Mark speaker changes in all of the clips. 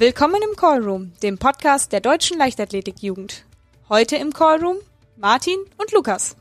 Speaker 1: Willkommen im Callroom, dem Podcast der Deutschen Leichtathletik-Jugend. Heute im Callroom Martin und Lukas.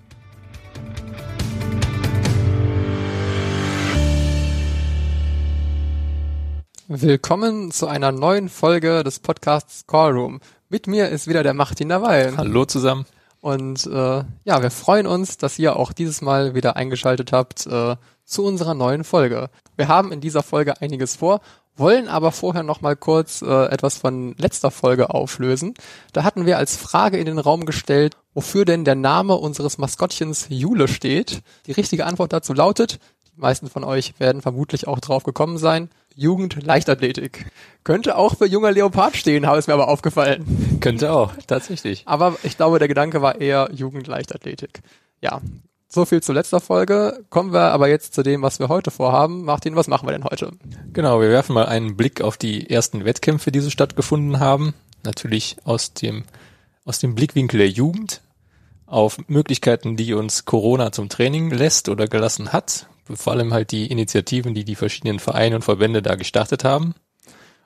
Speaker 2: Willkommen zu einer neuen Folge des Podcasts Callroom. Mit mir ist wieder der Martin dabei.
Speaker 3: Hallo zusammen.
Speaker 2: Und äh, ja, wir freuen uns, dass ihr auch dieses Mal wieder eingeschaltet habt äh, zu unserer neuen Folge. Wir haben in dieser Folge einiges vor, wollen aber vorher noch mal kurz äh, etwas von letzter Folge auflösen. Da hatten wir als Frage in den Raum gestellt, wofür denn der Name unseres Maskottchens Jule steht. Die richtige Antwort dazu lautet, die meisten von euch werden vermutlich auch drauf gekommen sein, Jugend Leichtathletik. Könnte auch für junger Leopard stehen, habe es mir aber aufgefallen.
Speaker 3: Könnte auch, tatsächlich.
Speaker 2: Aber ich glaube, der Gedanke war eher Jugend Leichtathletik. Ja, so viel zu letzter Folge. Kommen wir aber jetzt zu dem, was wir heute vorhaben. Martin, was machen wir denn heute?
Speaker 3: Genau, wir werfen mal einen Blick auf die ersten Wettkämpfe, die so stattgefunden haben. Natürlich aus dem, aus dem Blickwinkel der Jugend auf Möglichkeiten, die uns Corona zum Training lässt oder gelassen hat. Vor allem halt die Initiativen, die die verschiedenen Vereine und Verbände da gestartet haben.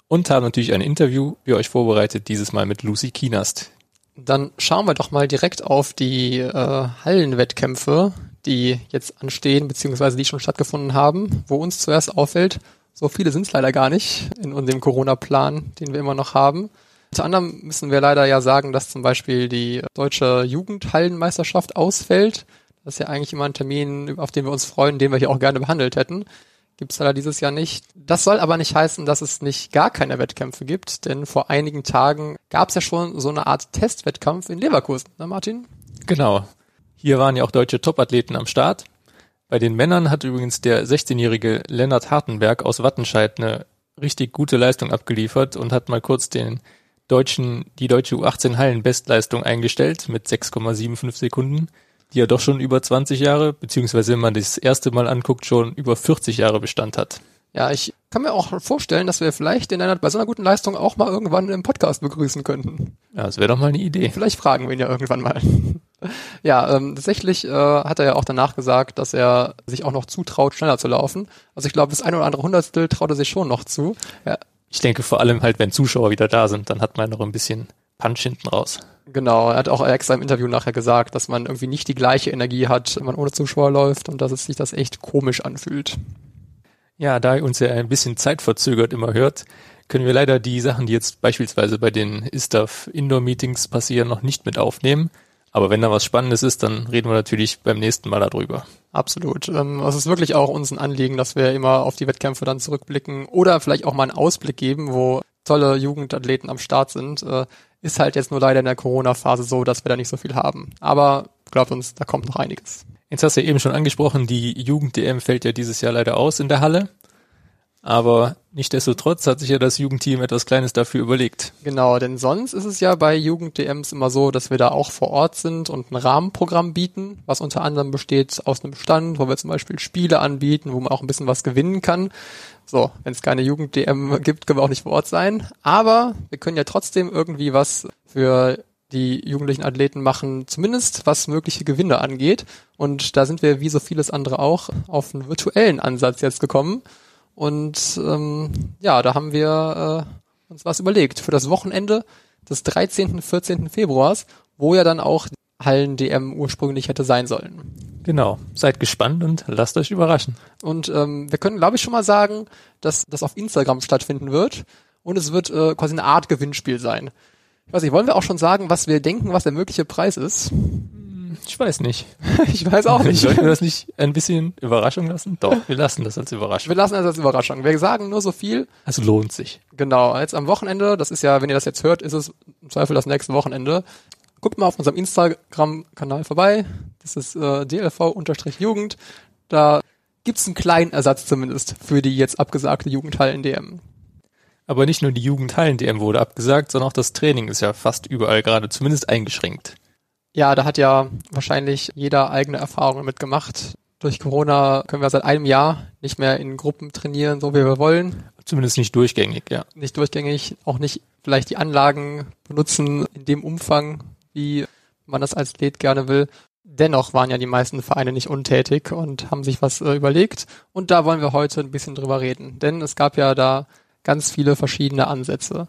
Speaker 3: Und haben natürlich ein Interview für euch vorbereitet, dieses Mal mit Lucy Kienast.
Speaker 2: Dann schauen wir doch mal direkt auf die äh, Hallenwettkämpfe, die jetzt anstehen, beziehungsweise die schon stattgefunden haben, wo uns zuerst auffällt, so viele sind es leider gar nicht in unserem Corona-Plan, den wir immer noch haben. Unter anderem müssen wir leider ja sagen, dass zum Beispiel die deutsche Jugendhallenmeisterschaft ausfällt. Das ist ja eigentlich immer ein Termin, auf den wir uns freuen, den wir hier auch gerne behandelt hätten. Gibt es leider dieses Jahr nicht. Das soll aber nicht heißen, dass es nicht gar keine Wettkämpfe gibt, denn vor einigen Tagen gab es ja schon so eine Art Testwettkampf in Leverkusen, ne Martin?
Speaker 3: Genau. Hier waren ja auch deutsche Topathleten am Start. Bei den Männern hat übrigens der 16-jährige Lennart Hartenberg aus Wattenscheid eine richtig gute Leistung abgeliefert und hat mal kurz den deutschen, die deutsche U18 Hallenbestleistung eingestellt mit 6,75 Sekunden die ja doch schon über 20 Jahre, beziehungsweise wenn man das erste Mal anguckt, schon über 40 Jahre Bestand hat.
Speaker 2: Ja, ich kann mir auch vorstellen, dass wir vielleicht den Lennart bei so einer guten Leistung auch mal irgendwann im Podcast begrüßen könnten.
Speaker 3: Ja, das wäre doch mal eine Idee.
Speaker 2: Vielleicht fragen wir ihn ja irgendwann mal. ja, ähm, tatsächlich äh, hat er ja auch danach gesagt, dass er sich auch noch zutraut, schneller zu laufen. Also ich glaube, das eine oder andere Hundertstel traut er sich schon noch zu. Ja.
Speaker 3: Ich denke vor allem halt, wenn Zuschauer wieder da sind, dann hat man noch ein bisschen Punch hinten raus.
Speaker 2: Genau, er hat auch extra im Interview nachher gesagt, dass man irgendwie nicht die gleiche Energie hat, wenn man ohne Zuschauer läuft und dass es sich das echt komisch anfühlt.
Speaker 3: Ja, da ihr uns ja ein bisschen zeitverzögert immer hört, können wir leider die Sachen, die jetzt beispielsweise bei den ISTAF Indoor Meetings passieren, noch nicht mit aufnehmen. Aber wenn da was Spannendes ist, dann reden wir natürlich beim nächsten Mal darüber.
Speaker 2: Absolut. Ähm, es ist wirklich auch uns ein Anliegen, dass wir immer auf die Wettkämpfe dann zurückblicken oder vielleicht auch mal einen Ausblick geben, wo tolle Jugendathleten am Start sind. Ist halt jetzt nur leider in der Corona-Phase so, dass wir da nicht so viel haben. Aber glaubt uns, da kommt noch einiges.
Speaker 3: Jetzt hast du ja eben schon angesprochen, die Jugend-DM fällt ja dieses Jahr leider aus in der Halle. Aber nichtdestotrotz hat sich ja das Jugendteam etwas Kleines dafür überlegt.
Speaker 2: Genau, denn sonst ist es ja bei Jugend-DMs immer so, dass wir da auch vor Ort sind und ein Rahmenprogramm bieten, was unter anderem besteht aus einem Stand, wo wir zum Beispiel Spiele anbieten, wo man auch ein bisschen was gewinnen kann. So, wenn es keine Jugend-DM gibt, können wir auch nicht vor Ort sein. Aber wir können ja trotzdem irgendwie was für die jugendlichen Athleten machen, zumindest was mögliche Gewinne angeht. Und da sind wir wie so vieles andere auch auf einen virtuellen Ansatz jetzt gekommen. Und ähm, ja, da haben wir äh, uns was überlegt für das Wochenende des 13. 14. Februars, wo ja dann auch Hallen-DM ursprünglich hätte sein sollen.
Speaker 3: Genau, seid gespannt und lasst euch überraschen.
Speaker 2: Und ähm, wir können, glaube ich, schon mal sagen, dass das auf Instagram stattfinden wird und es wird äh, quasi eine Art Gewinnspiel sein. Ich weiß nicht, wollen wir auch schon sagen, was wir denken, was der mögliche Preis ist?
Speaker 3: Ich weiß nicht.
Speaker 2: ich weiß auch nicht.
Speaker 3: Sollten wir das nicht ein bisschen Überraschung lassen? Doch, wir lassen das als Überraschung.
Speaker 2: Wir lassen das als Überraschung. Wir sagen nur so viel.
Speaker 3: Es lohnt sich.
Speaker 2: Genau. Jetzt am Wochenende, das ist ja, wenn ihr das jetzt hört, ist es im Zweifel das nächste Wochenende. Guckt mal auf unserem Instagram-Kanal vorbei. Das ist äh, dlv-jugend. Da gibt's einen kleinen Ersatz zumindest für die jetzt abgesagte Jugendhallen-DM.
Speaker 3: Aber nicht nur die Jugendhallen-DM wurde abgesagt, sondern auch das Training ist ja fast überall gerade zumindest eingeschränkt.
Speaker 2: Ja, da hat ja wahrscheinlich jeder eigene Erfahrungen mitgemacht. Durch Corona können wir seit einem Jahr nicht mehr in Gruppen trainieren, so wie wir wollen.
Speaker 3: Zumindest nicht durchgängig, ja.
Speaker 2: Nicht durchgängig, auch nicht vielleicht die Anlagen benutzen in dem Umfang, wie man das als Athlet gerne will. Dennoch waren ja die meisten Vereine nicht untätig und haben sich was äh, überlegt. Und da wollen wir heute ein bisschen drüber reden. Denn es gab ja da ganz viele verschiedene Ansätze.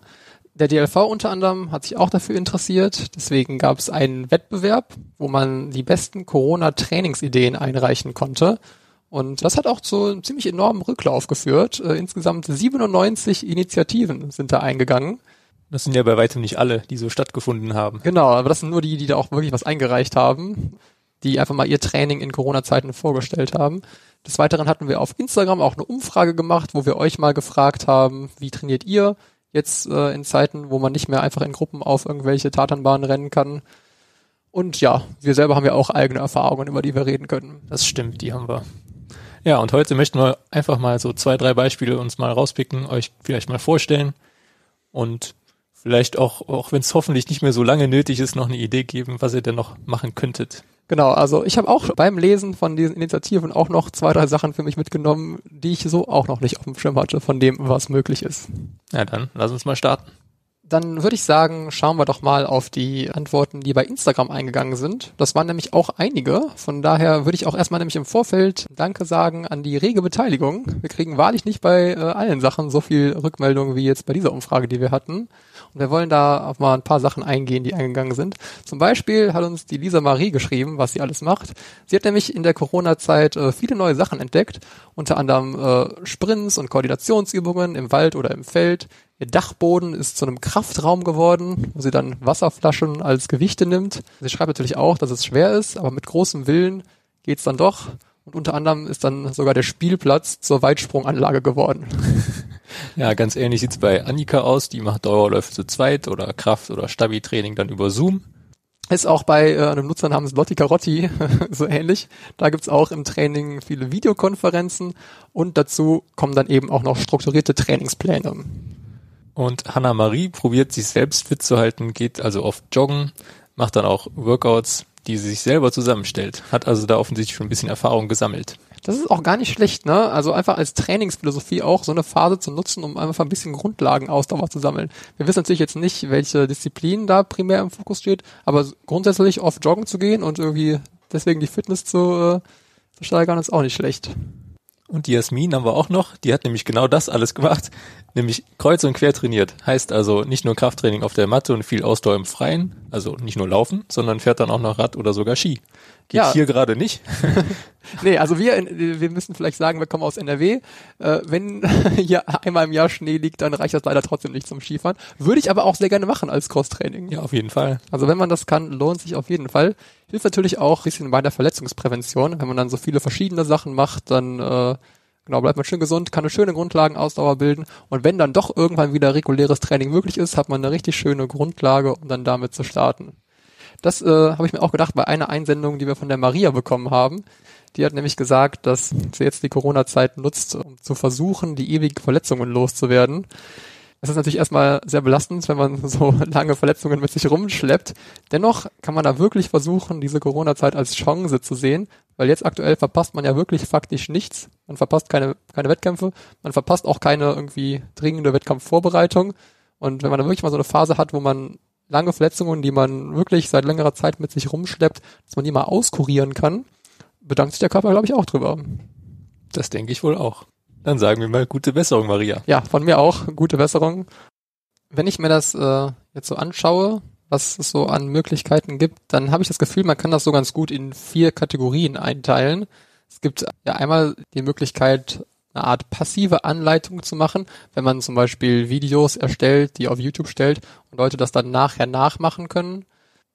Speaker 2: Der DLV unter anderem hat sich auch dafür interessiert. Deswegen gab es einen Wettbewerb, wo man die besten Corona-Trainingsideen einreichen konnte. Und das hat auch zu einem ziemlich enormen Rücklauf geführt. Äh, insgesamt 97 Initiativen sind da eingegangen.
Speaker 3: Das sind ja bei weitem nicht alle, die so stattgefunden haben.
Speaker 2: Genau, aber das sind nur die, die da auch wirklich was eingereicht haben, die einfach mal ihr Training in Corona-Zeiten vorgestellt haben. Des Weiteren hatten wir auf Instagram auch eine Umfrage gemacht, wo wir euch mal gefragt haben, wie trainiert ihr jetzt äh, in Zeiten, wo man nicht mehr einfach in Gruppen auf irgendwelche Tatanbahnen rennen kann. Und ja, wir selber haben ja auch eigene Erfahrungen, über die wir reden können.
Speaker 3: Das stimmt, die haben wir. Ja, und heute möchten wir einfach mal so zwei, drei Beispiele uns mal rauspicken, euch vielleicht mal vorstellen und vielleicht auch, auch wenn es hoffentlich nicht mehr so lange nötig ist, noch eine Idee geben, was ihr denn noch machen könntet.
Speaker 2: Genau, also ich habe auch beim Lesen von diesen Initiativen auch noch zwei, drei Sachen für mich mitgenommen, die ich so auch noch nicht auf dem Schirm hatte, von dem, was möglich ist.
Speaker 3: Ja, dann lass uns mal starten.
Speaker 2: Dann würde ich sagen, schauen wir doch mal auf die Antworten, die bei Instagram eingegangen sind. Das waren nämlich auch einige. Von daher würde ich auch erstmal nämlich im Vorfeld Danke sagen an die rege Beteiligung. Wir kriegen wahrlich nicht bei äh, allen Sachen so viel Rückmeldung wie jetzt bei dieser Umfrage, die wir hatten. Und wir wollen da auf mal ein paar Sachen eingehen, die eingegangen sind. Zum Beispiel hat uns die Lisa Marie geschrieben, was sie alles macht. Sie hat nämlich in der Corona-Zeit äh, viele neue Sachen entdeckt, unter anderem äh, Sprints und Koordinationsübungen im Wald oder im Feld. Ihr Dachboden ist zu einem Kraftraum geworden, wo sie dann Wasserflaschen als Gewichte nimmt. Sie schreibt natürlich auch, dass es schwer ist, aber mit großem Willen geht's dann doch. Und unter anderem ist dann sogar der Spielplatz zur Weitsprunganlage geworden.
Speaker 3: Ja, ganz ähnlich sieht's bei Annika aus. Die macht Dauerläufe zu zweit oder Kraft- oder Stabi-Training dann über Zoom.
Speaker 2: Ist auch bei äh, einem Nutzer namens Lotti Carotti so ähnlich. Da gibt's auch im Training viele Videokonferenzen und dazu kommen dann eben auch noch strukturierte Trainingspläne.
Speaker 3: Und Hanna Marie probiert sich selbst fit zu halten, geht also oft joggen, macht dann auch Workouts, die sie sich selber zusammenstellt. Hat also da offensichtlich schon ein bisschen Erfahrung gesammelt.
Speaker 2: Das ist auch gar nicht schlecht, ne? Also einfach als Trainingsphilosophie auch so eine Phase zu nutzen, um einfach ein bisschen Grundlagenausdauer zu sammeln. Wir wissen natürlich jetzt nicht, welche Disziplin da primär im Fokus steht, aber grundsätzlich oft joggen zu gehen und irgendwie deswegen die Fitness zu, äh, zu steigern, ist auch nicht schlecht.
Speaker 3: Und die Jasmin haben wir auch noch, die hat nämlich genau das alles gemacht, nämlich kreuz und quer trainiert. Heißt also nicht nur Krafttraining auf der Matte und viel Ausdauer im Freien, also nicht nur laufen, sondern fährt dann auch noch Rad oder sogar Ski. Geht
Speaker 2: Ja.
Speaker 3: hier gerade nicht.
Speaker 2: nee, also wir, in- wir müssen vielleicht sagen, wir kommen aus NRW. Äh, wenn hier einmal im Jahr Schnee liegt, dann reicht das leider trotzdem nicht zum Skifahren. Würde ich aber auch sehr gerne machen als Crosstraining.
Speaker 3: Ja, auf jeden Fall.
Speaker 2: Also wenn man das kann, lohnt sich auf jeden Fall. Hilft natürlich auch ein bisschen bei der Verletzungsprävention. Wenn man dann so viele verschiedene Sachen macht, dann äh, genau bleibt man schön gesund, kann eine schöne Grundlagenausdauer bilden. Und wenn dann doch irgendwann wieder reguläres Training möglich ist, hat man eine richtig schöne Grundlage, um dann damit zu starten. Das äh, habe ich mir auch gedacht bei einer Einsendung, die wir von der Maria bekommen haben. Die hat nämlich gesagt, dass sie jetzt die Corona-Zeit nutzt, um zu versuchen, die ewigen Verletzungen loszuwerden. Es ist natürlich erstmal sehr belastend, wenn man so lange Verletzungen mit sich rumschleppt. Dennoch kann man da wirklich versuchen, diese Corona-Zeit als Chance zu sehen, weil jetzt aktuell verpasst man ja wirklich faktisch nichts. Man verpasst keine, keine Wettkämpfe, man verpasst auch keine irgendwie dringende Wettkampfvorbereitung. Und wenn man da wirklich mal so eine Phase hat, wo man lange Verletzungen, die man wirklich seit längerer Zeit mit sich rumschleppt, dass man die mal auskurieren kann, bedankt sich der Körper, glaube ich, auch drüber.
Speaker 3: Das denke ich wohl auch. Dann sagen wir mal gute Besserung, Maria.
Speaker 2: Ja, von mir auch. Gute Besserung. Wenn ich mir das äh, jetzt so anschaue, was es so an Möglichkeiten gibt, dann habe ich das Gefühl, man kann das so ganz gut in vier Kategorien einteilen. Es gibt ja einmal die Möglichkeit, eine Art passive Anleitung zu machen, wenn man zum Beispiel Videos erstellt, die auf YouTube stellt und Leute das dann nachher nachmachen können.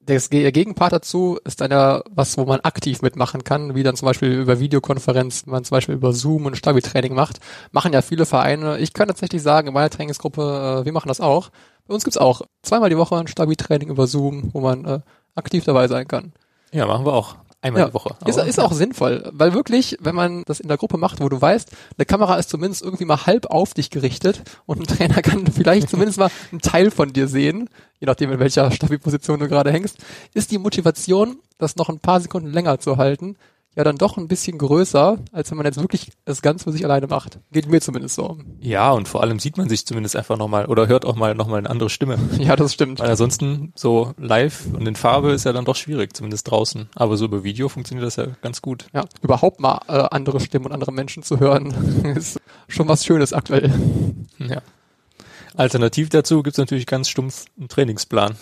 Speaker 2: Der Gegenpart dazu ist ja was, wo man aktiv mitmachen kann, wie dann zum Beispiel über Videokonferenz, man zum Beispiel über Zoom und Stabi-Training macht, machen ja viele Vereine. Ich kann tatsächlich sagen, in meiner Trainingsgruppe, äh, wir machen das auch. Bei uns gibt's auch zweimal die Woche ein Stabi-Training über Zoom, wo man äh, aktiv dabei sein kann.
Speaker 3: Ja, machen wir auch. Einmal
Speaker 2: Ja,
Speaker 3: die Woche.
Speaker 2: Ist, ist auch sinnvoll, weil wirklich, wenn man das in der Gruppe macht, wo du weißt, eine Kamera ist zumindest irgendwie mal halb auf dich gerichtet und ein Trainer kann vielleicht zumindest mal einen Teil von dir sehen, je nachdem in welcher Stabi-Position du gerade hängst, ist die Motivation, das noch ein paar Sekunden länger zu halten, ja dann doch ein bisschen größer, als wenn man jetzt wirklich das Ganze für sich alleine macht. Geht mir zumindest so.
Speaker 3: Ja, und vor allem sieht man sich zumindest einfach nochmal oder hört auch mal nochmal eine andere Stimme.
Speaker 2: Ja, das stimmt.
Speaker 3: Weil ansonsten so live und in Farbe ist ja dann doch schwierig, zumindest draußen. Aber so über Video funktioniert das ja ganz gut.
Speaker 2: Ja, überhaupt mal äh, andere Stimmen und andere Menschen zu hören, ist schon was Schönes aktuell.
Speaker 3: Ja. Alternativ dazu gibt's natürlich ganz stumpf einen Trainingsplan.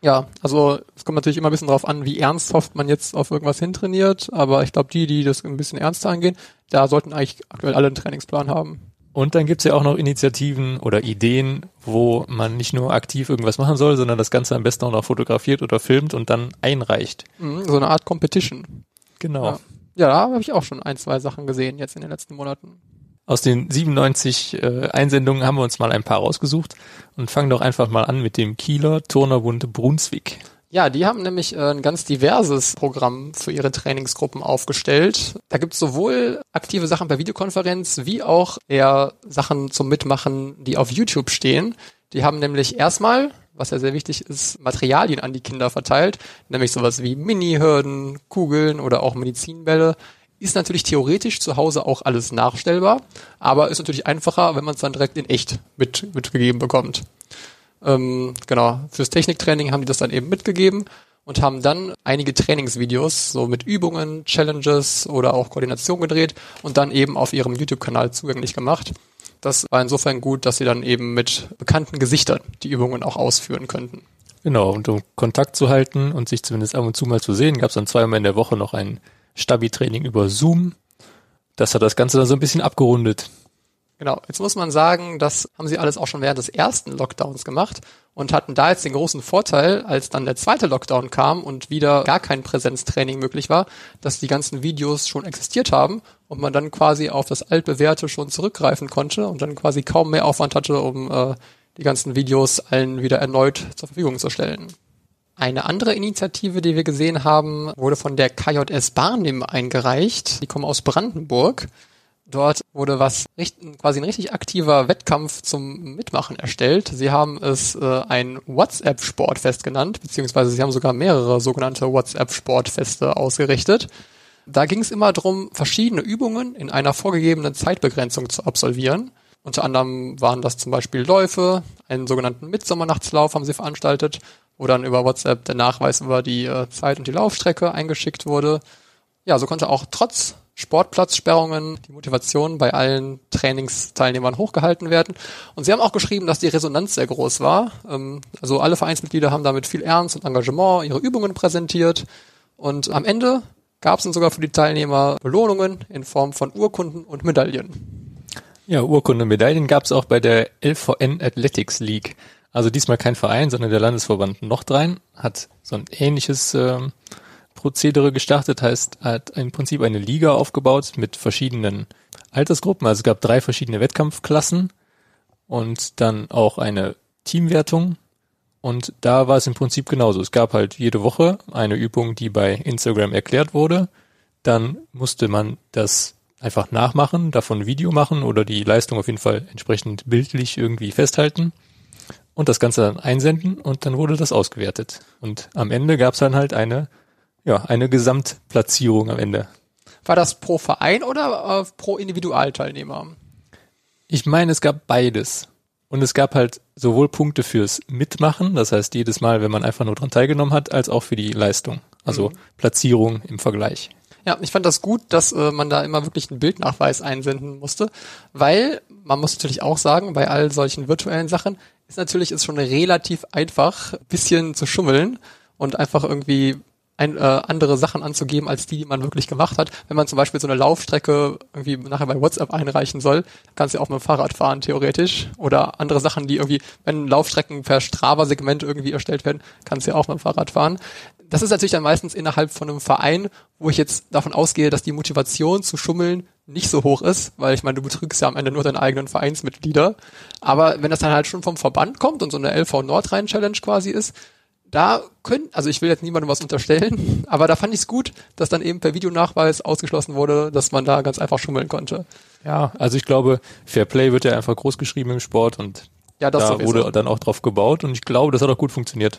Speaker 2: Ja, also es kommt natürlich immer ein bisschen drauf an, wie ernsthaft man jetzt auf irgendwas hintrainiert, aber ich glaube, die, die das ein bisschen ernster angehen, da sollten eigentlich aktuell alle einen Trainingsplan haben.
Speaker 3: Und dann gibt's ja auch noch Initiativen oder Ideen, wo man nicht nur aktiv irgendwas machen soll, sondern das Ganze am besten auch noch fotografiert oder filmt und dann einreicht.
Speaker 2: Mhm, so eine Art Competition.
Speaker 3: Genau.
Speaker 2: Ja, ja da habe ich auch schon ein, zwei Sachen gesehen jetzt in den letzten Monaten.
Speaker 3: Aus den 97 äh, Einsendungen haben wir uns mal ein paar rausgesucht und fangen doch einfach mal an mit dem Kieler Turnerbund Brunswick.
Speaker 2: Ja, die haben nämlich äh, ein ganz diverses Programm für ihre Trainingsgruppen aufgestellt. Da gibt's sowohl aktive Sachen per Videokonferenz wie auch eher Sachen zum Mitmachen, die auf YouTube stehen. Die haben nämlich erstmal, was ja sehr wichtig ist, Materialien an die Kinder verteilt, nämlich sowas wie Mini-Hürden, Kugeln oder auch Medizinbälle. Ist natürlich theoretisch zu Hause auch alles nachstellbar, aber ist natürlich einfacher, wenn man es dann direkt in echt mit, mitgegeben bekommt. Ähm, genau, fürs Techniktraining haben die das dann eben mitgegeben und haben dann einige Trainingsvideos so mit Übungen, Challenges oder auch Koordination gedreht und dann eben auf ihrem YouTube-Kanal zugänglich gemacht. Das war insofern gut, dass sie dann eben mit bekannten Gesichtern die Übungen auch ausführen könnten.
Speaker 3: Genau, und um Kontakt zu halten und sich zumindest ab und zu mal zu sehen, gab es dann zweimal in der Woche noch ein Stabi-Training über Zoom. Das hat das Ganze dann so ein bisschen abgerundet.
Speaker 2: Genau, jetzt muss man sagen, das haben sie alles auch schon während des ersten Lockdowns gemacht und hatten da jetzt den großen Vorteil, als dann der zweite Lockdown kam und wieder gar kein Präsenztraining möglich war, dass die ganzen Videos schon existiert haben und man dann quasi auf das altbewährte schon zurückgreifen konnte und dann quasi kaum mehr Aufwand hatte, um äh, die ganzen Videos allen wieder erneut zur Verfügung zu stellen. Eine andere Initiative, die wir gesehen haben, wurde von der KJS Barnim eingereicht. Die kommen aus Brandenburg. Dort wurde was quasi ein richtig aktiver Wettkampf zum Mitmachen erstellt. Sie haben es äh, ein WhatsApp-Sportfest genannt, beziehungsweise sie haben sogar mehrere sogenannte WhatsApp-Sportfeste ausgerichtet. Da ging es immer darum, verschiedene Übungen in einer vorgegebenen Zeitbegrenzung zu absolvieren. Unter anderem waren das zum Beispiel Läufe, einen sogenannten Mittsommernachtslauf haben sie veranstaltet, wo dann über WhatsApp der Nachweis über die äh, Zeit und die Laufstrecke eingeschickt wurde. Ja, so konnte auch trotz Sportplatzsperrungen die Motivation bei allen Trainingsteilnehmern hochgehalten werden. Und sie haben auch geschrieben, dass die Resonanz sehr groß war. Ähm, also alle Vereinsmitglieder haben damit viel Ernst und Engagement ihre Übungen präsentiert. Und am Ende gab es dann sogar für die Teilnehmer Belohnungen in Form von Urkunden und Medaillen.
Speaker 3: Ja, Urkunden und Medaillen gab es auch bei der LVN Athletics League. Also diesmal kein Verein, sondern der Landesverband Nordrhein hat so ein ähnliches ähm, Prozedere gestartet, heißt, hat im Prinzip eine Liga aufgebaut mit verschiedenen Altersgruppen. Also es gab drei verschiedene Wettkampfklassen und dann auch eine Teamwertung. Und da war es im Prinzip genauso. Es gab halt jede Woche eine Übung, die bei Instagram erklärt wurde. Dann musste man das einfach nachmachen, davon ein Video machen oder die Leistung auf jeden Fall entsprechend bildlich irgendwie festhalten und das Ganze dann einsenden und dann wurde das ausgewertet. Und am Ende gab es dann halt eine ja, eine Gesamtplatzierung am Ende.
Speaker 2: War das pro Verein oder äh, pro Individualteilnehmer?
Speaker 3: Ich meine, es gab beides. Und es gab halt sowohl Punkte fürs Mitmachen, das heißt jedes Mal, wenn man einfach nur dran teilgenommen hat, als auch für die Leistung. Also mhm. Platzierung im Vergleich.
Speaker 2: Ja, ich fand das gut, dass äh, man da immer wirklich einen Bildnachweis einsenden musste, weil man muss natürlich auch sagen, bei all solchen virtuellen Sachen ist natürlich ist schon relativ einfach, bisschen zu schummeln und einfach irgendwie ein, äh, andere Sachen anzugeben, als die, die man wirklich gemacht hat. Wenn man zum Beispiel so eine Laufstrecke irgendwie nachher bei WhatsApp einreichen soll, kannst du ja auch mit dem Fahrrad fahren, theoretisch. Oder andere Sachen, die irgendwie, wenn Laufstrecken per Strava-Segment irgendwie erstellt werden, kannst du ja auch mit dem Fahrrad fahren. Das ist natürlich dann meistens innerhalb von einem Verein, wo ich jetzt davon ausgehe, dass die Motivation zu schummeln nicht so hoch ist, weil ich meine, du betrügst ja am Ende nur deine eigenen Vereinsmitglieder. Aber wenn das dann halt schon vom Verband kommt und so eine LV Nordrhein Challenge quasi ist, da können, also ich will jetzt niemandem was unterstellen, aber da fand ich es gut, dass dann eben per Videonachweis ausgeschlossen wurde, dass man da ganz einfach schummeln konnte.
Speaker 3: Ja, also ich glaube, Fair Play wird ja einfach groß geschrieben im Sport und
Speaker 2: ja, das
Speaker 3: da
Speaker 2: sowieso.
Speaker 3: wurde dann auch drauf gebaut und ich glaube, das hat auch gut funktioniert.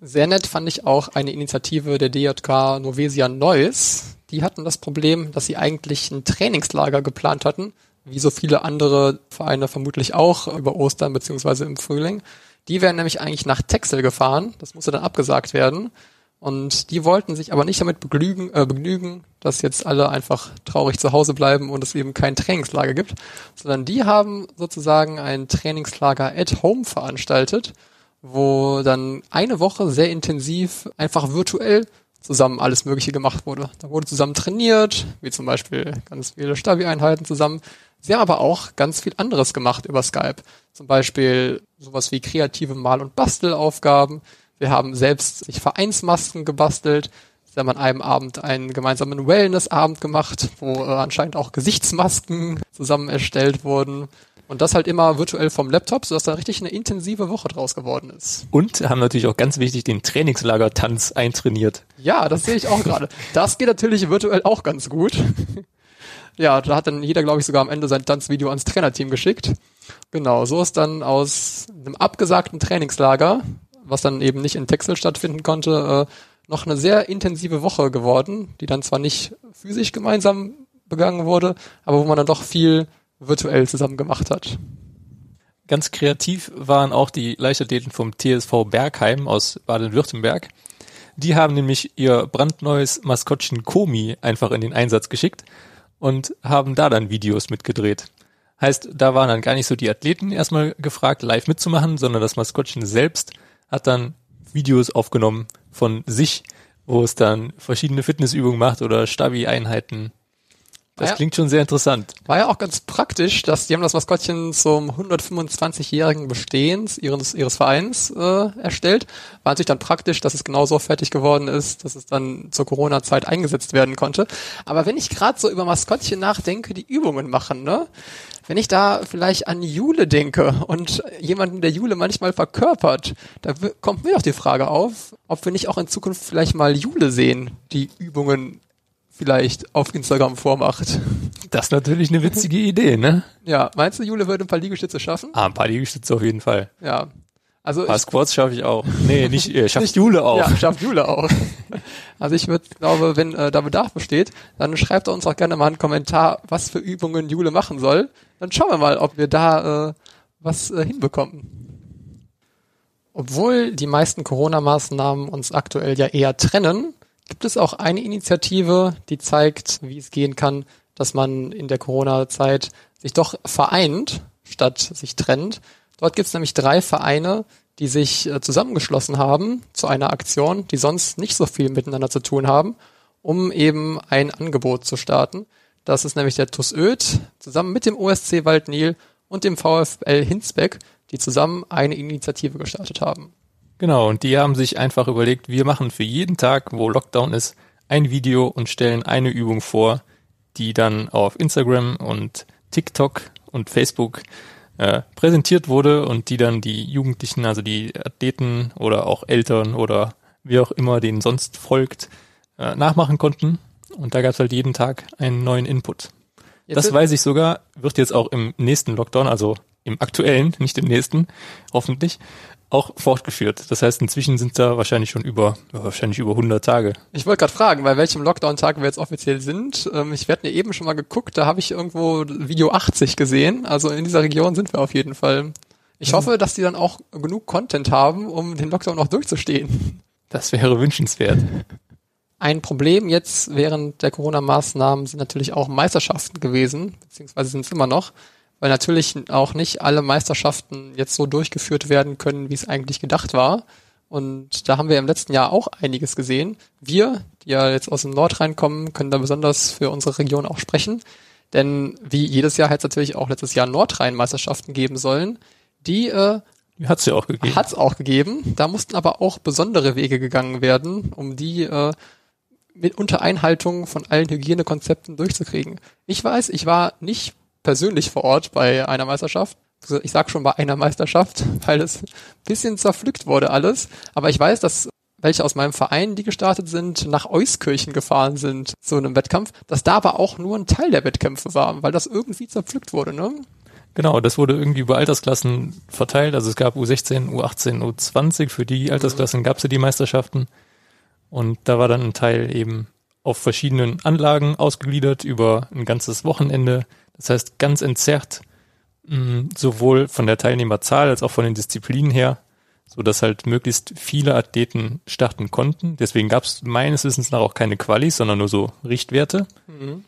Speaker 2: Sehr nett fand ich auch eine Initiative der DJK Novesia Neuss. Die hatten das Problem, dass sie eigentlich ein Trainingslager geplant hatten, wie so viele andere Vereine vermutlich auch über Ostern beziehungsweise im Frühling. Die wären nämlich eigentlich nach Texel gefahren. Das musste dann abgesagt werden, Und die wollten sich aber nicht damit begnügen, äh, begnügen, dass jetzt alle einfach traurig zu Hause bleiben und es eben kein Trainingslager gibt, sondern die haben sozusagen ein Trainingslager at home veranstaltet, wo dann eine Woche sehr intensiv einfach virtuell zusammen alles Mögliche gemacht wurde. Da wurde zusammen trainiert, wie zum Beispiel ganz viele Stabi-Einheiten zusammen. Sie haben aber auch ganz viel anderes gemacht über Skype. Zum Beispiel sowas wie kreative Mal- und Bastelaufgaben. Wir haben selbst sich Vereinsmasken gebastelt. Sie haben an einem Abend einen gemeinsamen Wellness-Abend gemacht, wo äh, anscheinend auch Gesichtsmasken zusammen erstellt wurden. Und das halt immer virtuell vom Laptop, sodass da richtig eine intensive Woche draus geworden ist.
Speaker 3: Und haben natürlich auch ganz wichtig den Trainingslager-Tanz eintrainiert.
Speaker 2: Ja, das sehe ich auch gerade. Das geht natürlich virtuell auch ganz gut. Ja, da hat dann jeder, glaube ich, sogar am Ende sein Tanzvideo ans Trainerteam geschickt. Genau, so ist dann aus einem abgesagten Trainingslager was dann eben nicht in Texel stattfinden konnte, äh, noch eine sehr intensive Woche geworden, die dann zwar nicht physisch gemeinsam begangen wurde, aber wo man dann doch viel virtuell zusammen gemacht hat.
Speaker 3: Ganz kreativ waren auch die Leichtathleten vom TSV Bergheim aus Baden-Württemberg. Die haben nämlich ihr brandneues Maskottchen Komi einfach in den Einsatz geschickt und haben da dann Videos mitgedreht. Heißt, da waren dann gar nicht so die Athleten erstmal gefragt, live mitzumachen, sondern das Maskottchen selbst hat dann Videos aufgenommen von sich, wo es dann verschiedene Fitnessübungen macht oder Stabi-Einheiten. Das ja, klingt schon sehr interessant.
Speaker 2: War ja auch ganz praktisch, dass die haben das Maskottchen zum 125-jährigen Bestehens ihres, ihres Vereins äh, erstellt. War natürlich dann praktisch, dass es genauso fertig geworden ist, dass es dann zur Corona-Zeit eingesetzt werden konnte. Aber wenn ich gerade so über Maskottchen nachdenke, die Übungen machen, ne? wenn ich da vielleicht an Jule denke und jemanden, der Jule manchmal verkörpert, da kommt mir doch die Frage auf, ob wir nicht auch in Zukunft vielleicht mal Jule sehen, die Übungen vielleicht auf Instagram vormacht.
Speaker 3: Das ist natürlich eine witzige Idee, ne?
Speaker 2: Ja, meinst du, Jule würde ein paar Liegestütze schaffen?
Speaker 3: Ah, ein paar Liegestütze auf jeden Fall.
Speaker 2: Ja.
Speaker 3: Also ein paar Squats schaffe ich auch. Nee, nicht, äh, schafft Jule auch.
Speaker 2: Ja, schafft Jule auch. Also ich würde, glaube, wenn äh, da Bedarf besteht, dann schreibt er uns auch gerne mal einen Kommentar, was für Übungen Jule machen soll. Dann schauen wir mal, ob wir da äh, was äh, hinbekommen. Obwohl die meisten Corona-Maßnahmen uns aktuell ja eher trennen, gibt es auch eine Initiative, die zeigt, wie es gehen kann, dass man in der Corona-Zeit sich doch vereint, statt sich trennt. Dort gibt es nämlich drei Vereine, die sich äh, zusammengeschlossen haben zu einer Aktion, die sonst nicht so viel miteinander zu tun haben, um eben ein Angebot zu starten. Das ist nämlich der TUS Öd zusammen mit dem OSC Waldnil und dem VfL Hinsbeck, die zusammen eine Initiative gestartet haben.
Speaker 3: Genau, und die haben sich einfach überlegt, wir machen für jeden Tag, wo Lockdown ist, ein Video und stellen eine Übung vor, die dann auf Instagram und TikTok und Facebook äh, präsentiert wurde und die dann die Jugendlichen, also die Athleten oder auch Eltern oder wie auch immer denen sonst folgt, äh, nachmachen konnten. Und da gab es halt jeden Tag einen neuen Input. Jetzt das weiß ich sogar, wird jetzt auch im nächsten Lockdown, also im aktuellen, nicht im nächsten, hoffentlich, auch fortgeführt. Das heißt, inzwischen sind da wahrscheinlich schon über, wahrscheinlich über 100 Tage.
Speaker 2: Ich wollte gerade fragen, bei welchem Lockdown-Tag wir jetzt offiziell sind. Ähm, ich werde mir eben schon mal geguckt, da habe ich irgendwo Video 80 gesehen. Also in dieser Region sind wir auf jeden Fall. Ich mhm. hoffe, dass die dann auch genug Content haben, um den Lockdown noch durchzustehen.
Speaker 3: Das wäre wünschenswert.
Speaker 2: Ein Problem jetzt während der Corona-Maßnahmen sind natürlich auch Meisterschaften gewesen, beziehungsweise sind es immer noch weil natürlich auch nicht alle Meisterschaften jetzt so durchgeführt werden können, wie es eigentlich gedacht war. Und da haben wir im letzten Jahr auch einiges gesehen. Wir, die ja jetzt aus dem Nordrhein kommen, können da besonders für unsere Region auch sprechen. Denn wie jedes Jahr hat es natürlich auch letztes Jahr Nordrhein-Meisterschaften geben sollen. Die äh,
Speaker 3: hat's ja auch gegeben.
Speaker 2: Hat's auch gegeben. Da mussten aber auch besondere Wege gegangen werden, um die äh, mit unter Einhaltung von allen Hygienekonzepten durchzukriegen. Ich weiß, ich war nicht persönlich vor Ort bei einer Meisterschaft. Also ich sag schon bei einer Meisterschaft, weil es ein bisschen zerpflückt wurde alles. Aber ich weiß, dass welche aus meinem Verein, die gestartet sind, nach Euskirchen gefahren sind zu einem Wettkampf, dass da aber auch nur ein Teil der Wettkämpfe war, weil das irgendwie zerpflückt wurde, ne?
Speaker 3: Genau, das wurde irgendwie über Altersklassen verteilt. Also es gab U16, U18, U20. Für die Altersklassen gab es ja die Meisterschaften. Und da war dann ein Teil eben auf verschiedenen Anlagen ausgegliedert über ein ganzes Wochenende. Das heißt, ganz entzerrt, mh, mm, sowohl von der Teilnehmerzahl als auch von den Disziplinen her, so dass halt möglichst viele Athleten starten konnten. Deswegen gab es meines Wissens nach auch keine Qualis, sondern nur so Richtwerte.
Speaker 2: Mhm.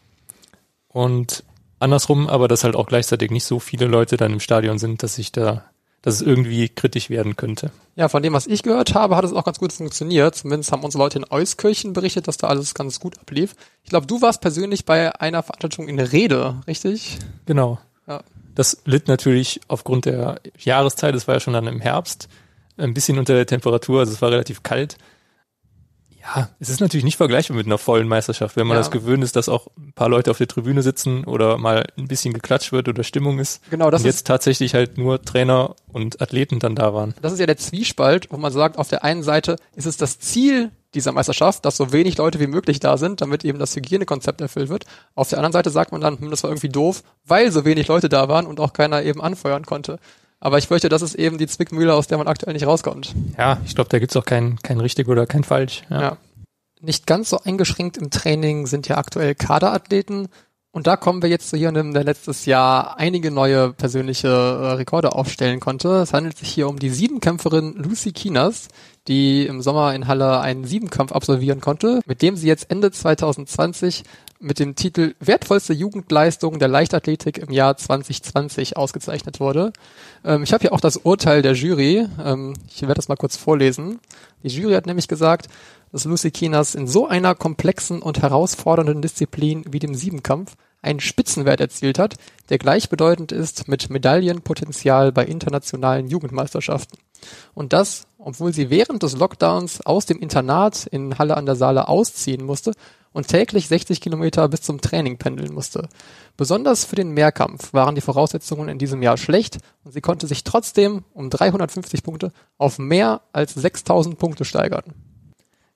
Speaker 3: Und andersrum, aber dass halt auch gleichzeitig nicht so viele Leute dann im Stadion sind, dass sich da, dass es irgendwie kritisch werden könnte.
Speaker 2: Ja, von dem, was ich gehört habe, hat es auch ganz gut funktioniert. Zumindest haben unsere Leute in Euskirchen berichtet, dass da alles ganz gut ablief. Ich glaube, du warst persönlich bei einer Veranstaltung in Rede, richtig?
Speaker 3: Genau.
Speaker 2: Ja.
Speaker 3: Das litt natürlich aufgrund der Jahreszeit, es war ja schon dann im Herbst, ein bisschen unter der Temperatur, also es war relativ kalt. Ja, es ist natürlich nicht vergleichbar mit einer vollen Meisterschaft, wenn man
Speaker 2: Ja.
Speaker 3: das gewöhnt ist, dass auch ein paar Leute auf der Tribüne sitzen oder mal ein bisschen geklatscht wird oder Stimmung ist.
Speaker 2: Genau, das
Speaker 3: und
Speaker 2: ist
Speaker 3: jetzt tatsächlich halt nur Trainer und Athleten dann da waren.
Speaker 2: das ist ja der Zwiespalt, wo man sagt, auf der einen Seite ist es das Ziel dieser Meisterschaft, dass so wenig Leute wie möglich da sind, damit eben das Hygienekonzept erfüllt wird. Auf der anderen Seite sagt man dann, hm, das war irgendwie doof, weil so wenig Leute da waren und auch keiner eben anfeuern konnte. Aber ich fürchte, das ist eben die Zwickmühle, aus der man aktuell nicht rauskommt.
Speaker 3: Ja, ich glaube, da gibt's auch kein, kein richtig oder kein falsch. Ja.
Speaker 2: Ja. Nicht ganz so eingeschränkt im Training sind ja aktuell Kaderathleten. Und da kommen wir jetzt zu jemandem, der letztes Jahr einige neue persönliche äh, Rekorde aufstellen konnte. Es handelt sich hier um die Siebenkämpferin Lucy Kinas, die im Sommer in Halle einen Siebenkampf absolvieren konnte, mit dem sie jetzt Ende 2020 mit dem Titel Wertvollste Jugendleistung der Leichtathletik im Jahr 2020 ausgezeichnet wurde. Ähm, ich habe hier auch das Urteil der Jury. Ähm, ich werde das mal kurz vorlesen. Die Jury hat nämlich gesagt, dass Lucy Kinas in so einer komplexen und herausfordernden Disziplin wie dem Siebenkampf einen Spitzenwert erzielt hat, der gleichbedeutend ist mit Medaillenpotenzial bei internationalen Jugendmeisterschaften. Und das, obwohl sie während des Lockdowns aus dem Internat in Halle an der Saale ausziehen musste und täglich 60 Kilometer bis zum Training pendeln musste. Besonders für den Mehrkampf waren die Voraussetzungen in diesem Jahr schlecht und sie konnte sich trotzdem um 350 Punkte auf mehr als 6000 Punkte steigern.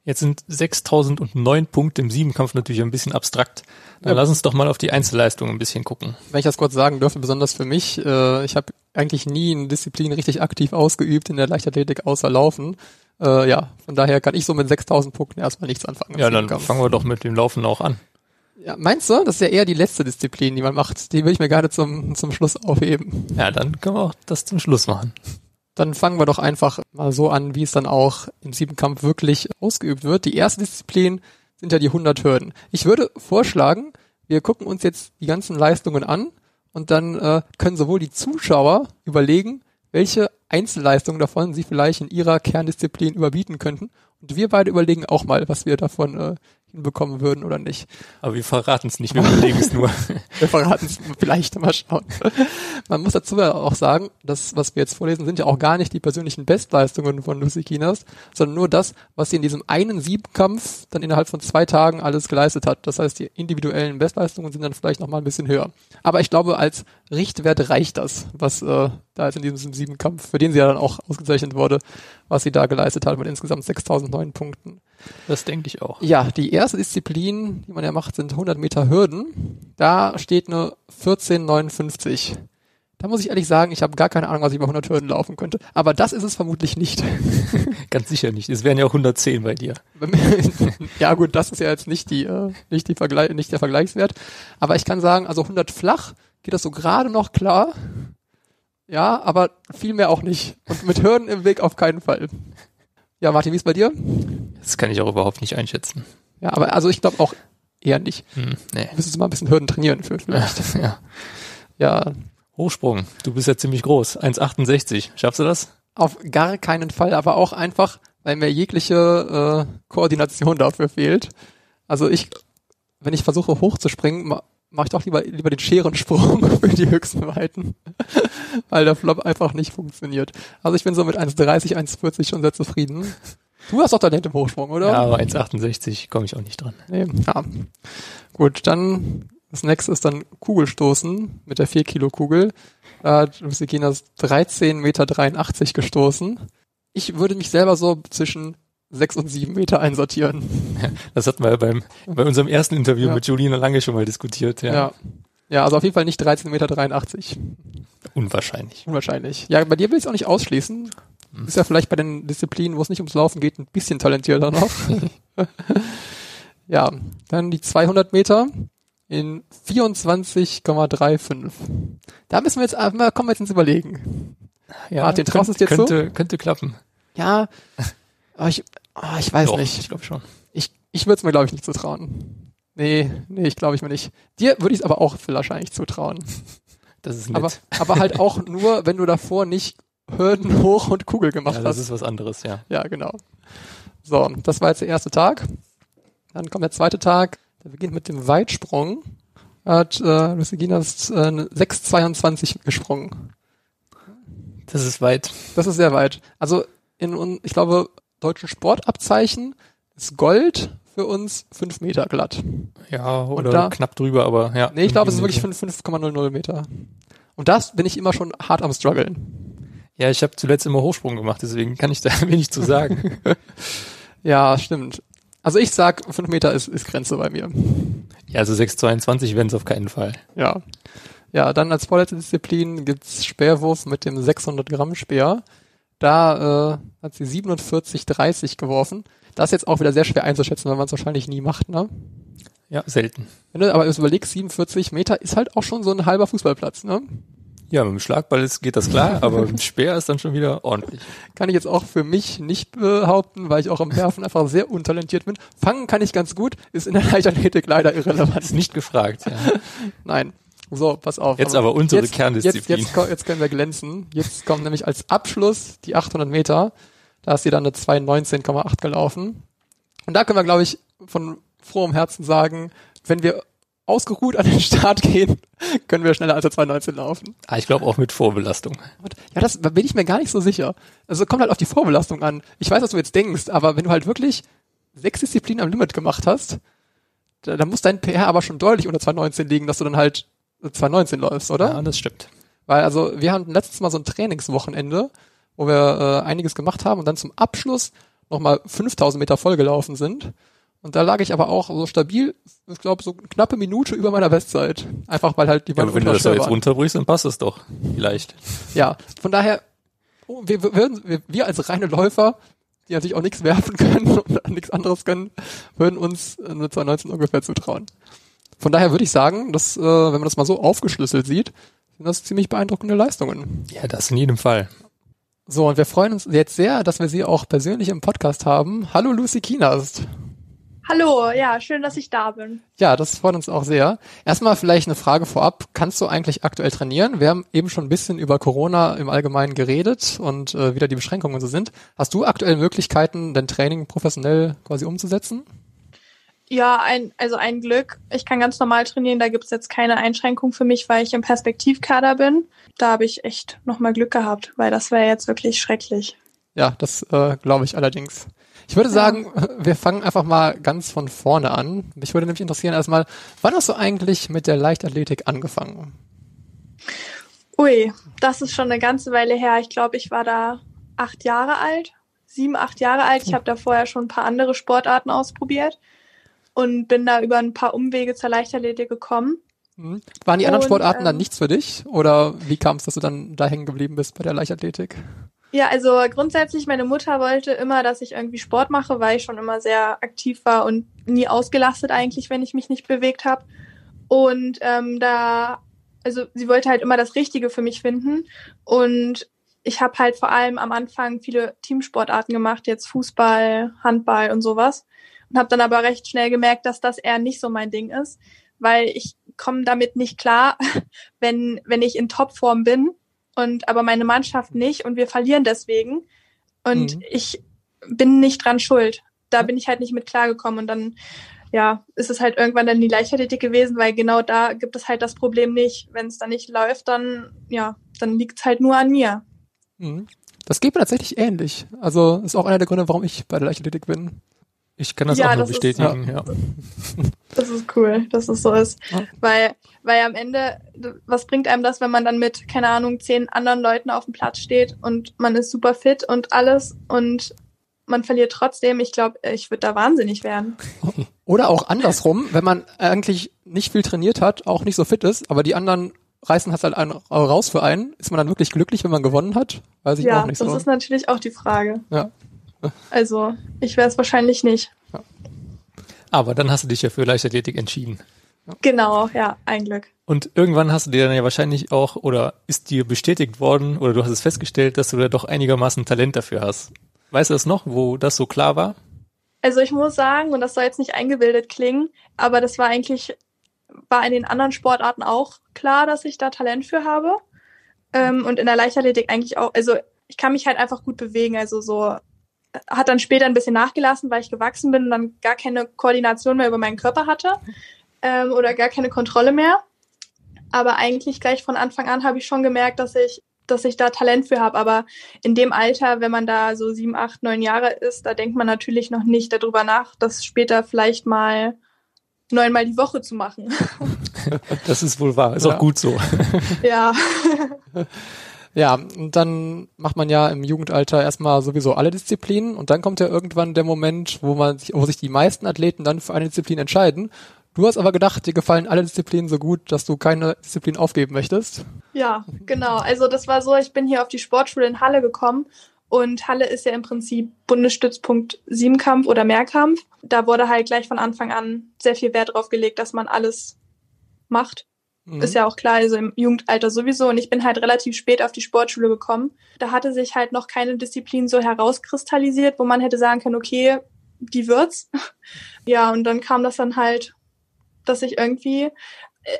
Speaker 3: Jetzt sind 6009 Punkte im Siebenkampf natürlich ein bisschen abstrakt. Dann
Speaker 2: Ja.
Speaker 3: lass uns doch mal auf die Einzelleistungen ein bisschen gucken.
Speaker 2: Wenn ich das kurz sagen dürfte, besonders für mich, äh, ich habe eigentlich nie eine Disziplin richtig aktiv ausgeübt in der Leichtathletik außer Laufen. Äh, ja, von daher kann ich so mit 6000 Punkten erstmal nichts anfangen.
Speaker 3: Ja, dann fangen wir doch mit dem Laufen auch an.
Speaker 2: Ja, meinst du? Das ist ja eher die letzte Disziplin, die man macht. Die will ich mir gerne zum, zum Schluss aufheben.
Speaker 3: Ja, dann können wir auch das zum Schluss machen.
Speaker 2: Dann fangen wir doch einfach mal so an, wie es dann auch im Siebenkampf wirklich ausgeübt wird. Die erste Disziplin sind ja die 100 Hürden. Ich würde vorschlagen, wir gucken uns jetzt die ganzen Leistungen an und dann äh, können sowohl die Zuschauer überlegen, welche Einzelleistungen davon sie vielleicht in ihrer Kerndisziplin überbieten könnten. Und wir beide überlegen auch mal, was wir davon äh, hinbekommen würden oder nicht.
Speaker 3: Aber wir verraten es nicht, wir überlegen es nur.
Speaker 2: Wir verraten es vielleicht mal schauen. Man muss dazu ja auch sagen, das, was wir jetzt vorlesen, sind ja auch gar nicht die persönlichen Bestleistungen von Lucy Kinas, sondern nur das, was sie in diesem einen Siebenkampf dann innerhalb von zwei Tagen alles geleistet hat. Das heißt, die individuellen Bestleistungen sind dann vielleicht noch mal ein bisschen höher. Aber ich glaube, als Richtwert reicht das, was äh, da jetzt in diesem Siebenkampf, für den sie ja dann auch ausgezeichnet wurde, was sie da geleistet hat mit insgesamt 6.009 Punkten.
Speaker 3: Das denke ich auch.
Speaker 2: Ja, die erste Disziplin, die man ja macht, sind 100 Meter Hürden. Da steht eine 14,59. Da muss ich ehrlich sagen, ich habe gar keine Ahnung, was ich bei 100 Hürden laufen könnte. Aber das ist es vermutlich nicht.
Speaker 3: Ganz sicher nicht. Es wären ja auch 110 bei dir.
Speaker 2: ja gut, das ist ja jetzt nicht die, äh, nicht die Vergleich, nicht der Vergleichswert. Aber ich kann sagen, also 100 flach geht das so gerade noch klar. Ja, aber viel mehr auch nicht. Und mit Hürden im Weg auf keinen Fall. Ja, Martin, wie ist bei dir?
Speaker 3: Das kann ich auch überhaupt nicht einschätzen.
Speaker 2: Ja, aber also ich glaube auch eher nicht.
Speaker 3: Hm, nee.
Speaker 2: Du müsstest mal ein bisschen Hürden trainieren für vielleicht.
Speaker 3: Ja.
Speaker 2: Ja,
Speaker 3: Hochsprung. Du bist ja ziemlich groß. 1,68. Schaffst du das?
Speaker 2: auf gar keinen Fall, aber auch einfach, weil mir jegliche äh, Koordination dafür fehlt. Also ich, wenn ich versuche hochzuspringen, ma, mache ich doch lieber, lieber den Scherensprung für die höchsten Weiten, weil der Flop einfach nicht funktioniert. Also ich bin so mit 1,30, 1,40 schon sehr zufrieden. Du hast doch Talent im Hochsprung, oder?
Speaker 3: Ja, aber 1,68 komme ich auch nicht dran.
Speaker 2: Nee, ja. Gut, dann das nächste ist dann Kugelstoßen mit der 4 Kilo Kugel. Da hat Lucy Kinas 13,83 Meter gestoßen. Ich würde mich selber so zwischen 6 und 7 Meter einsortieren.
Speaker 3: Das hatten wir beim, bei unserem ersten Interview
Speaker 2: Ja.
Speaker 3: mit Julina Lange schon mal diskutiert. Ja.
Speaker 2: Ja. Ja. also auf jeden Fall nicht 13,83 Meter.
Speaker 3: Unwahrscheinlich.
Speaker 2: Unwahrscheinlich. Ja, bei dir will ich es auch nicht ausschließen.
Speaker 3: Hm.
Speaker 2: Ist ja vielleicht bei den Disziplinen, wo es nicht ums Laufen geht, ein bisschen talentierter noch. ja, dann die 200 Meter in 24,35. Da müssen wir jetzt einmal, kommen wir jetzt ins Überlegen.
Speaker 3: Ja,
Speaker 2: Martin, traust es dir
Speaker 3: könnte, könnte klappen.
Speaker 2: Ja, aber ich, oh, ich weiß
Speaker 3: Doch,
Speaker 2: nicht.
Speaker 3: Ich glaube schon.
Speaker 2: Ich, ich würde es mir, glaube ich, nicht zutrauen. Nee, nee, ich glaube ich mir nicht. Dir würde ich es aber auch wahrscheinlich zutrauen.
Speaker 3: Das ist nett.
Speaker 2: Aber, aber halt auch nur, wenn du davor nicht Hürden hoch und Kugel gemacht
Speaker 3: ja, das
Speaker 2: hast.
Speaker 3: ist was anderes, ja.
Speaker 2: Ja, genau. So, das war jetzt der erste Tag. Dann kommt der zweite Tag. Der beginnt mit dem Weitsprung. Hat äh, Lucy Ginas äh, eine 6,22 gesprungen.
Speaker 3: Das ist weit.
Speaker 2: Das ist sehr weit. Also in, ich glaube, deutschen Sportabzeichen ist Gold für uns 5 Meter glatt.
Speaker 3: Ja, oder
Speaker 2: da-
Speaker 3: knapp drüber, aber ja.
Speaker 2: Nee, ich glaube, es ist wirklich 5 5,00 Meter. Und das bin ich immer schon hart am struggeln.
Speaker 3: Ja, ich habe zuletzt immer Hochsprung gemacht, deswegen kann ich da wenig zu sagen.
Speaker 2: Ja, stimmt. Also ich sag, 5 Meter ist, ist Grenze bei mir.
Speaker 3: ja, also 6,22 wären es auf keinen Fall.
Speaker 2: Ja. Ja, dann als vorletzte Disziplin gibt's Speerwurf mit dem 600 Gramm Speer. Da äh, hat sie 47,30 geworfen. Das ist jetzt auch wieder sehr schwer einzuschätzen, weil man es wahrscheinlich nie macht, ne?
Speaker 3: Ja, selten.
Speaker 2: Wenn du aber überlegst, 47 Meter ist halt auch schon so ein halber Fußballplatz, ne?
Speaker 3: Ja, mit dem Schlagball ist, geht das klar, aber mit dem Speer ist dann schon wieder ordentlich.
Speaker 2: Kann ich jetzt auch für mich nicht behaupten, weil ich auch am Werfen einfach sehr untalentiert bin. Fangen kann ich ganz gut, ist in der Leichtathletik leider irrelevant.
Speaker 3: Ist nicht gefragt. Ja.
Speaker 2: Nein. So, pass auf.
Speaker 3: Jetzt aber unsere
Speaker 2: jetzt,
Speaker 3: Kerndisziplin.
Speaker 2: Jetzt, jetzt, jetzt können wir glänzen. Jetzt kommt nämlich als Abschluss die 800 Meter. Da ist sie dann eine 219,8 gelaufen. Und da können wir, glaube ich, von frohem Herzen sagen, wenn wir ausgeruht an den Start gehen, können wir schneller als eine 219 laufen.
Speaker 3: Ah, ich glaube auch mit Vorbelastung.
Speaker 2: Ja, das da bin ich mir gar nicht so sicher. Also kommt halt auf die Vorbelastung an. Ich weiß, was du jetzt denkst, aber wenn du halt wirklich sechs Disziplinen am Limit gemacht hast, da, da muss dein PR aber schon deutlich unter 219 liegen, dass du dann halt 219 läufst, oder?
Speaker 3: Ja, das stimmt.
Speaker 2: Weil also wir hatten letztes Mal so ein Trainingswochenende, wo wir äh, einiges gemacht haben und dann zum Abschluss nochmal 5000 Meter vollgelaufen sind. Und da lag ich aber auch so stabil, ich glaube so eine knappe Minute über meiner Bestzeit. Einfach weil halt die
Speaker 3: Ja, aber wenn du das da jetzt runterbrichst, dann passt es doch. Vielleicht.
Speaker 2: Ja, von daher, oh, wir, würden- wir, wir als reine Läufer, die natürlich auch nichts werfen können und nichts anderes können, würden uns eine 219 ungefähr zutrauen. Von daher würde ich sagen, dass, äh, wenn man das mal so aufgeschlüsselt sieht, sind das ziemlich beeindruckende Leistungen.
Speaker 3: Ja, das in jedem Fall.
Speaker 2: So, und wir freuen uns jetzt sehr, dass wir Sie auch persönlich im Podcast haben. Hallo Lucy Kienast.
Speaker 4: Hallo, ja, schön, dass ich da bin.
Speaker 2: Ja, das freut uns auch sehr. Erstmal vielleicht eine Frage vorab. Kannst du eigentlich aktuell trainieren? Wir haben eben schon ein bisschen über Corona im Allgemeinen geredet und äh, wieder die Beschränkungen so sind. Hast du aktuell Möglichkeiten, dein Training professionell quasi umzusetzen?
Speaker 4: Ja, ein, also ein Glück. Ich kann ganz normal trainieren, da gibt's jetzt keine Einschränkung für mich, weil ich im Perspektivkader bin. Da habe ich echt nochmal Glück gehabt, weil das wäre jetzt wirklich schrecklich.
Speaker 2: Ja, das äh, glaube ich allerdings. Ich würde
Speaker 4: Ja.
Speaker 2: sagen, wir fangen einfach mal ganz von vorne an. Mich würde nämlich interessieren erstmal, wann hast du eigentlich mit der Leichtathletik angefangen?
Speaker 4: Ui, das ist schon eine ganze Weile her. Ich glaube, ich war da acht Jahre alt, sieben, acht Jahre alt. Ich habe da vorher schon ein paar andere Sportarten ausprobiert und bin da über ein paar Umwege zur Leichtathletik gekommen.
Speaker 2: Hm? Waren die anderen
Speaker 4: Und,
Speaker 2: Sportarten dann
Speaker 4: ähm,
Speaker 2: nichts für dich? Oder wie kam es, dass du dann da hängen geblieben bist bei der Leichtathletik?
Speaker 4: Ja, also grundsätzlich, meine Mutter wollte immer, dass ich irgendwie Sport mache, weil ich schon immer sehr aktiv war und nie ausgelastet eigentlich, wenn ich mich nicht bewegt habe. Und ähm, da, also sie wollte halt immer das Richtige für mich finden. Und ich habe halt vor allem am Anfang viele Teamsportarten gemacht, jetzt Fußball, Handball und sowas. Und habe dann aber recht schnell gemerkt, dass das eher nicht so mein Ding ist, weil ich komme damit nicht klar, wenn, wenn ich in Topform bin und aber meine Mannschaft nicht und wir verlieren deswegen und
Speaker 2: Mhm.
Speaker 4: ich bin nicht dran schuld. Da bin ich halt nicht mit klargekommen und dann ja, ist es halt irgendwann dann die Leichtathletik gewesen, weil genau da gibt es halt das Problem nicht. Wenn es dann nicht läuft, dann ja, dann liegt es halt nur an mir.
Speaker 2: Mhm. Das geht mir tatsächlich ähnlich. Also ist auch einer der Gründe, warum ich bei der Leichtathletik bin.
Speaker 3: Ich kann das
Speaker 4: Ja,
Speaker 3: auch nur
Speaker 4: das ist-
Speaker 3: bestätigen. ja.
Speaker 4: Das ist cool, dass es so ist.
Speaker 2: Ja.
Speaker 4: Weil, weil am Ende, was bringt einem das, wenn man dann mit, keine Ahnung, zehn anderen Leuten auf dem Platz steht und man ist super fit und alles und man verliert trotzdem. Ich glaube, ich würde da wahnsinnig werden.
Speaker 2: Oder auch andersrum, wenn man eigentlich nicht viel trainiert hat, auch nicht so fit ist, aber die anderen reißen halt einen raus für einen, ist man dann wirklich glücklich, wenn man gewonnen hat? Weiß ich
Speaker 4: ja,
Speaker 2: auch nicht
Speaker 4: das
Speaker 2: so.
Speaker 4: ist natürlich auch die Frage.
Speaker 2: Ja.
Speaker 4: Also, ich wäre es wahrscheinlich nicht.
Speaker 3: Aber dann hast du dich ja für Leichtathletik entschieden.
Speaker 4: Genau, ja, ein Glück.
Speaker 3: Und irgendwann hast du dir dann ja wahrscheinlich auch, oder ist dir bestätigt worden, oder du hast es festgestellt, dass du da doch einigermaßen Talent dafür hast. Weißt du das noch, wo das so klar war?
Speaker 4: Also ich muss sagen, und das soll jetzt nicht eingebildet klingen, aber das war eigentlich, war in den anderen Sportarten auch klar, dass ich da Talent für habe. Ähm, und in der Leichtathletik eigentlich auch, also ich kann mich halt einfach gut bewegen, also so hat dann später ein bisschen nachgelassen, weil ich gewachsen bin und dann gar keine Koordination mehr über meinen Körper hatte ähm, oder gar keine Kontrolle mehr. Aber eigentlich gleich von Anfang an habe ich schon gemerkt, dass ich, dass ich da Talent für habe. Aber in dem Alter, wenn man da so sieben, acht, neun Jahre ist, da denkt man natürlich noch nicht darüber nach, das später vielleicht mal neunmal die Woche zu machen.
Speaker 3: Das ist wohl wahr, ist ja. auch gut so.
Speaker 4: Ja.
Speaker 2: Ja, und dann macht man ja im Jugendalter erstmal sowieso alle Disziplinen und dann kommt ja irgendwann der Moment, wo man sich, wo sich die meisten Athleten dann für eine Disziplin entscheiden. Du hast aber gedacht, dir gefallen alle Disziplinen so gut, dass du keine Disziplin aufgeben möchtest.
Speaker 4: Ja, genau. Also das war so, ich bin hier auf die Sportschule in Halle gekommen und Halle ist ja im Prinzip Bundesstützpunkt Siebenkampf oder Mehrkampf. Da wurde halt gleich von Anfang an sehr viel Wert drauf gelegt, dass man alles macht. Mhm. Ist ja auch klar, also im Jugendalter sowieso. Und ich bin halt relativ spät auf die Sportschule gekommen. Da hatte sich halt noch keine Disziplin so herauskristallisiert, wo man hätte sagen können, okay, die wird's. Ja, und dann kam das dann halt, dass ich irgendwie,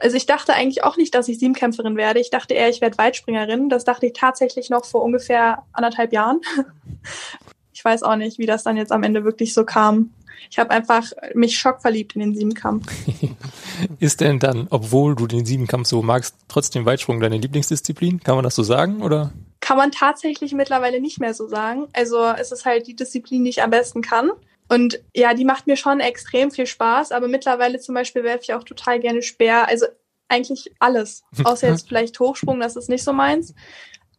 Speaker 4: also ich dachte eigentlich auch nicht, dass ich Siebenkämpferin werde. Ich dachte eher, ich werde Weitspringerin. Das dachte ich tatsächlich noch vor ungefähr anderthalb Jahren. Ich weiß auch nicht, wie das dann jetzt am Ende wirklich so kam ich habe einfach mich schockverliebt in den Siebenkampf.
Speaker 3: Ist denn dann, obwohl du den Siebenkampf so magst, trotzdem Weitsprung deine Lieblingsdisziplin? Kann man das so sagen oder?
Speaker 4: Kann man tatsächlich mittlerweile nicht mehr so sagen. Also es ist halt die Disziplin, die ich am besten kann. Und ja, die macht mir schon extrem viel Spaß, aber mittlerweile zum Beispiel werfe ich auch total gerne Speer. Also eigentlich alles. Außer jetzt vielleicht Hochsprung, das ist nicht so meins.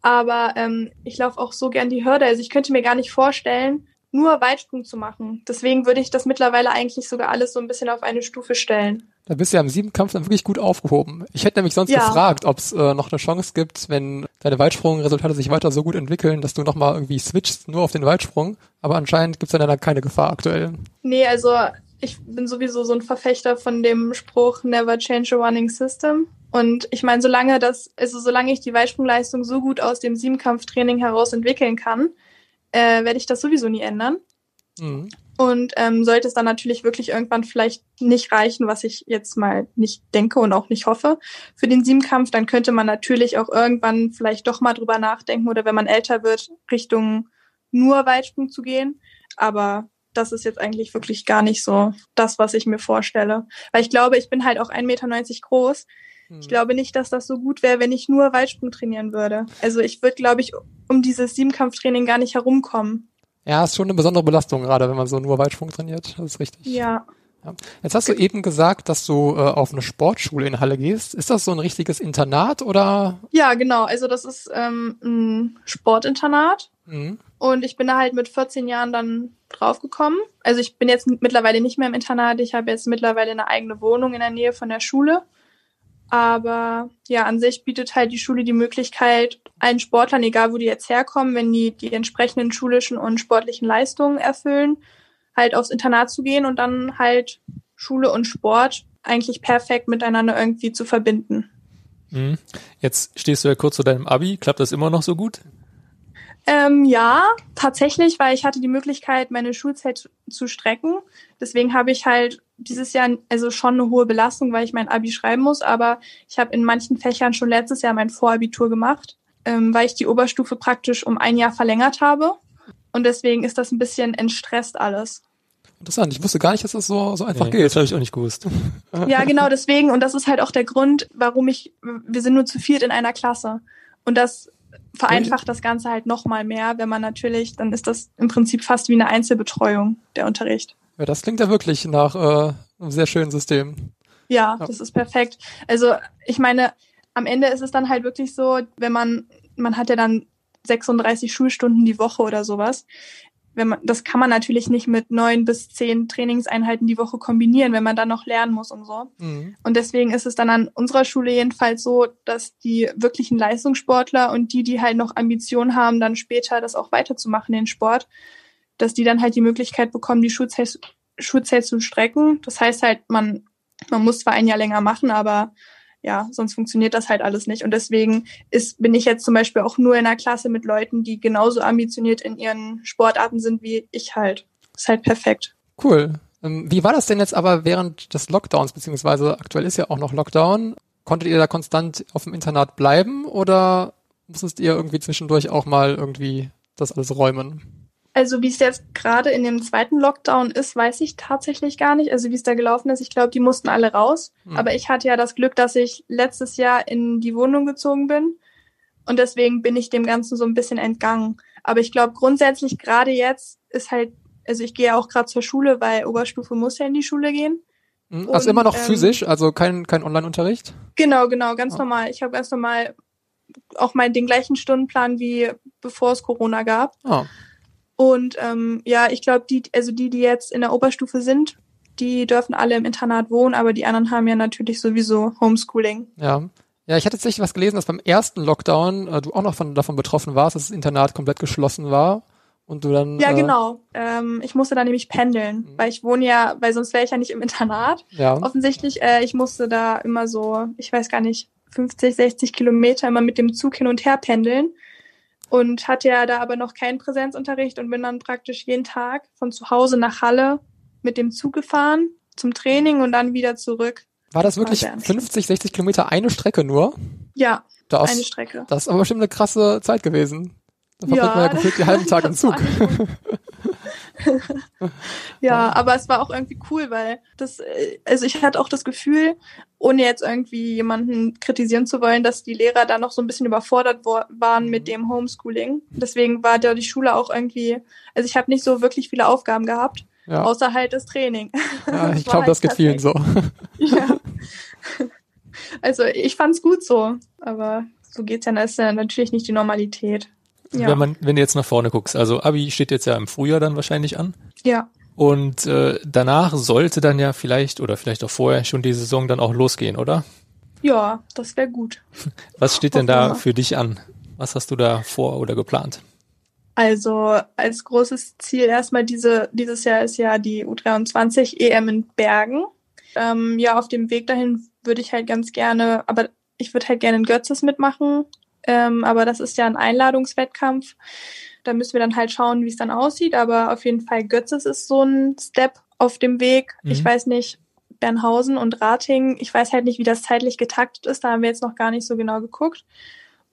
Speaker 4: Aber ähm, ich laufe auch so gern die Hürde. Also ich könnte mir gar nicht vorstellen, nur Weitsprung zu machen. Deswegen würde ich das mittlerweile eigentlich sogar alles so ein bisschen auf eine Stufe stellen.
Speaker 2: Da bist du ja im Siebenkampf dann wirklich gut aufgehoben. Ich hätte nämlich sonst ja. gefragt, ob es äh, noch eine Chance gibt, wenn deine Weitsprungresultate sich weiter so gut entwickeln, dass du nochmal irgendwie switchst nur auf den Weitsprung. Aber anscheinend gibt es dann keine Gefahr aktuell.
Speaker 4: Nee, also ich bin sowieso so ein Verfechter von dem Spruch Never change a running system. Und ich meine, solange das, also solange ich die Weitsprungleistung so gut aus dem Siebenkampftraining heraus entwickeln kann, äh, werde ich das sowieso nie ändern. Mhm. Und ähm, sollte es dann natürlich wirklich irgendwann vielleicht nicht reichen, was ich jetzt mal nicht denke und auch nicht hoffe, für den Siebenkampf, dann könnte man natürlich auch irgendwann vielleicht doch mal drüber nachdenken oder wenn man älter wird, Richtung nur Weitsprung zu gehen. Aber das ist jetzt eigentlich wirklich gar nicht so das, was ich mir vorstelle. Weil ich glaube, ich bin halt auch 1,90 Meter groß. Ich hm. glaube nicht, dass das so gut wäre, wenn ich nur Weitsprung trainieren würde. Also ich würde, glaube ich, um dieses Siebenkampftraining gar nicht herumkommen.
Speaker 2: Ja, ist schon eine besondere Belastung, gerade wenn man so nur Weitsprung trainiert. Das ist richtig.
Speaker 4: Ja.
Speaker 2: ja. Jetzt hast du eben gesagt, dass du äh, auf eine Sportschule in Halle gehst. Ist das so ein richtiges Internat oder?
Speaker 4: Ja, genau. Also das ist ähm, ein Sportinternat. Mhm. Und ich bin da halt mit 14 Jahren dann draufgekommen. Also ich bin jetzt mittlerweile nicht mehr im Internat. Ich habe jetzt mittlerweile eine eigene Wohnung in der Nähe von der Schule. Aber ja, an sich bietet halt die Schule die Möglichkeit, allen Sportlern, egal wo die jetzt herkommen, wenn die die entsprechenden schulischen und sportlichen Leistungen erfüllen, halt aufs Internat zu gehen und dann halt Schule und Sport eigentlich perfekt miteinander irgendwie zu verbinden.
Speaker 3: Mhm. Jetzt stehst du ja kurz zu deinem Abi. Klappt das immer noch so gut?
Speaker 4: Ähm, ja, tatsächlich, weil ich hatte die Möglichkeit, meine Schulzeit zu strecken. Deswegen habe ich halt dieses Jahr also schon eine hohe Belastung, weil ich mein Abi schreiben muss, aber ich habe in manchen Fächern schon letztes Jahr mein Vorabitur gemacht, ähm, weil ich die Oberstufe praktisch um ein Jahr verlängert habe. Und deswegen ist das ein bisschen entstresst alles.
Speaker 2: Interessant. Ich wusste gar nicht, dass das so, so einfach nee, geht.
Speaker 3: Das habe ich auch nicht gewusst.
Speaker 4: Ja, genau deswegen. Und das ist halt auch der Grund, warum ich, wir sind nur zu viert in einer Klasse. Und das vereinfacht das Ganze halt nochmal mehr, wenn man natürlich, dann ist das im Prinzip fast wie eine Einzelbetreuung, der Unterricht.
Speaker 2: Ja, das klingt ja wirklich nach äh, einem sehr schönen System.
Speaker 4: Ja, ja, das ist perfekt. Also ich meine, am Ende ist es dann halt wirklich so, wenn man, man hat ja dann 36 Schulstunden die Woche oder sowas wenn man, das kann man natürlich nicht mit neun bis zehn Trainingseinheiten die Woche kombinieren, wenn man dann noch lernen muss und so. Mhm. Und deswegen ist es dann an unserer Schule jedenfalls so, dass die wirklichen Leistungssportler und die, die halt noch Ambitionen haben, dann später das auch weiterzumachen, den Sport, dass die dann halt die Möglichkeit bekommen, die Schulzeit, Schulzeit zu strecken. Das heißt halt, man, man muss zwar ein Jahr länger machen, aber ja, sonst funktioniert das halt alles nicht. Und deswegen ist, bin ich jetzt zum Beispiel auch nur in einer Klasse mit Leuten, die genauso ambitioniert in ihren Sportarten sind wie ich halt. Ist halt perfekt.
Speaker 2: Cool. Ähm, wie war das denn jetzt aber während des Lockdowns, beziehungsweise aktuell ist ja auch noch Lockdown? Konntet ihr da konstant auf dem Internat bleiben oder musstet ihr irgendwie zwischendurch auch mal irgendwie das alles räumen?
Speaker 4: Also wie es jetzt gerade in dem zweiten Lockdown ist, weiß ich tatsächlich gar nicht. Also wie es da gelaufen ist, ich glaube, die mussten alle raus. Hm. Aber ich hatte ja das Glück, dass ich letztes Jahr in die Wohnung gezogen bin. Und deswegen bin ich dem Ganzen so ein bisschen entgangen. Aber ich glaube, grundsätzlich gerade jetzt ist halt, also ich gehe auch gerade zur Schule, weil Oberstufe muss ja in die Schule gehen.
Speaker 2: Hm, also immer noch ähm, physisch, also kein, kein Online-Unterricht?
Speaker 4: Genau, genau, ganz oh. normal. Ich habe ganz normal auch mal den gleichen Stundenplan wie bevor es Corona gab. Oh. Und ähm, ja, ich glaube, die, also die, die jetzt in der Oberstufe sind, die dürfen alle im Internat wohnen, aber die anderen haben ja natürlich sowieso Homeschooling.
Speaker 2: Ja. Ja, ich hatte tatsächlich was gelesen, dass beim ersten Lockdown äh, du auch noch von, davon betroffen warst, dass das Internat komplett geschlossen war und du dann.
Speaker 4: Ja, äh, genau. Ähm, ich musste da nämlich pendeln, mhm. weil ich wohne ja, weil sonst wäre ich ja nicht im Internat. Ja. Offensichtlich, äh, ich musste da immer so, ich weiß gar nicht, 50, 60 Kilometer immer mit dem Zug hin und her pendeln und hatte ja da aber noch keinen Präsenzunterricht und bin dann praktisch jeden Tag von zu Hause nach Halle mit dem Zug gefahren zum Training und dann wieder zurück.
Speaker 2: War das wirklich 50, 60 Kilometer eine Strecke nur?
Speaker 4: Ja, das, eine Strecke.
Speaker 2: Das ist aber bestimmt eine krasse Zeit gewesen. Da verbringt ja, man ja gefühlt die halben Tag im Zug.
Speaker 4: ja, aber es war auch irgendwie cool, weil das, äh, also ich hatte auch das Gefühl, ohne jetzt irgendwie jemanden kritisieren zu wollen, dass die Lehrer da noch so ein bisschen überfordert waren mit dem Homeschooling. Deswegen war da die Schule auch irgendwie, also ich habe nicht so wirklich viele Aufgaben gehabt, ja. außer halt das Training.
Speaker 2: Ja, ich glaube, halt das geht vielen so.
Speaker 4: ja. Also ich fand's gut so, aber so geht's ja, das ist ja natürlich nicht die Normalität.
Speaker 3: Ja. Wenn man, wenn du jetzt nach vorne guckst, also Abi steht jetzt ja im Frühjahr dann wahrscheinlich an.
Speaker 4: Ja.
Speaker 3: Und äh, danach sollte dann ja vielleicht oder vielleicht auch vorher schon die Saison dann auch losgehen, oder?
Speaker 4: Ja, das wäre gut.
Speaker 3: Was steht denn da für dich an? Was hast du da vor oder geplant?
Speaker 4: Also als großes Ziel erstmal diese, dieses Jahr ist ja die U23 EM in Bergen. Ähm, ja, auf dem Weg dahin würde ich halt ganz gerne, aber ich würde halt gerne in Götzes mitmachen. Ähm, aber das ist ja ein Einladungswettkampf. Da müssen wir dann halt schauen, wie es dann aussieht. Aber auf jeden Fall Götzes ist so ein Step auf dem Weg. Mhm. Ich weiß nicht, Bernhausen und Rating, ich weiß halt nicht, wie das zeitlich getaktet ist. Da haben wir jetzt noch gar nicht so genau geguckt.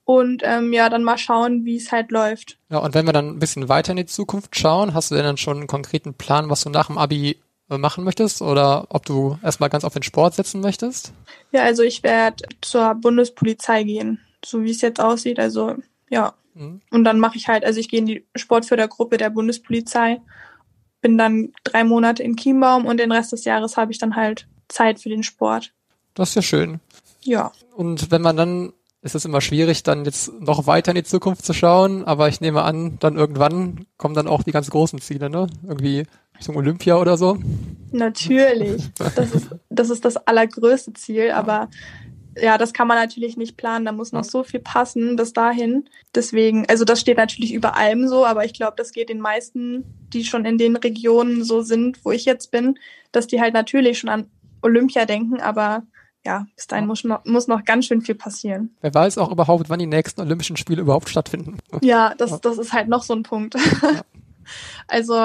Speaker 4: Und ähm, ja, dann mal schauen, wie es halt läuft.
Speaker 2: Ja, und wenn wir dann ein bisschen weiter in die Zukunft schauen, hast du denn dann schon einen konkreten Plan, was du nach dem Abi äh, machen möchtest oder ob du erstmal ganz auf den Sport setzen möchtest?
Speaker 4: Ja, also ich werde zur Bundespolizei gehen so wie es jetzt aussieht. Also ja. Mhm. Und dann mache ich halt, also ich gehe in die Sportfördergruppe der Bundespolizei, bin dann drei Monate in Chiembaum und den Rest des Jahres habe ich dann halt Zeit für den Sport.
Speaker 2: Das ist ja schön.
Speaker 4: Ja.
Speaker 2: Und wenn man dann, ist es immer schwierig, dann jetzt noch weiter in die Zukunft zu schauen, aber ich nehme an, dann irgendwann kommen dann auch die ganz großen Ziele, ne? Irgendwie Richtung Olympia oder so.
Speaker 4: Natürlich. Das ist, das ist das allergrößte Ziel, aber ja, das kann man natürlich nicht planen. Da muss noch so viel passen bis dahin. Deswegen, also das steht natürlich über allem so, aber ich glaube, das geht den meisten, die schon in den Regionen so sind, wo ich jetzt bin, dass die halt natürlich schon an Olympia denken, aber ja, bis dahin muss noch, muss noch ganz schön viel passieren.
Speaker 2: Wer weiß auch überhaupt, wann die nächsten Olympischen Spiele überhaupt stattfinden.
Speaker 4: Ja, das, das ist halt noch so ein Punkt. Ja. Also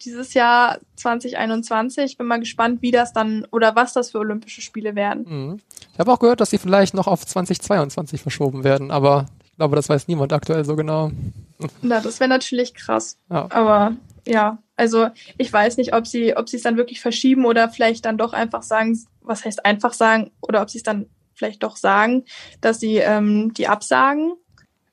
Speaker 4: dieses Jahr 2021. Bin mal gespannt, wie das dann oder was das für Olympische Spiele werden.
Speaker 2: Mhm. Ich habe auch gehört, dass sie vielleicht noch auf 2022 verschoben werden, aber ich glaube, das weiß niemand aktuell so genau.
Speaker 4: Na, das wäre natürlich krass. Ja. Aber ja, also ich weiß nicht, ob sie, ob sie es dann wirklich verschieben oder vielleicht dann doch einfach sagen, was heißt einfach sagen, oder ob sie es dann vielleicht doch sagen, dass sie ähm, die absagen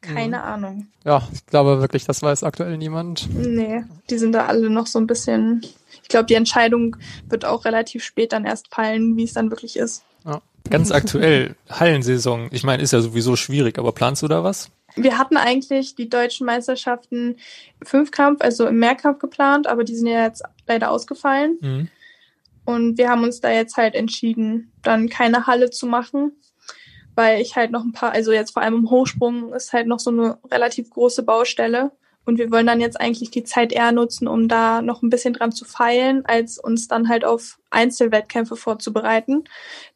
Speaker 4: keine mhm. Ahnung.
Speaker 2: Ja, ich glaube wirklich, das weiß aktuell niemand.
Speaker 4: Nee, die sind da alle noch so ein bisschen. Ich glaube, die Entscheidung wird auch relativ spät dann erst fallen, wie es dann wirklich ist.
Speaker 3: Ja. Ganz aktuell, Hallensaison. Ich meine, ist ja sowieso schwierig, aber planst du da was?
Speaker 4: Wir hatten eigentlich die deutschen Meisterschaften Fünfkampf, also im Mehrkampf geplant, aber die sind ja jetzt leider ausgefallen. Mhm. Und wir haben uns da jetzt halt entschieden, dann keine Halle zu machen, weil ich halt noch ein paar, also jetzt vor allem im Hochsprung ist halt noch so eine relativ große Baustelle Und wir wollen dann jetzt eigentlich die Zeit eher nutzen, um da noch ein bisschen dran zu feilen, als uns dann halt auf Einzelwettkämpfe vorzubereiten.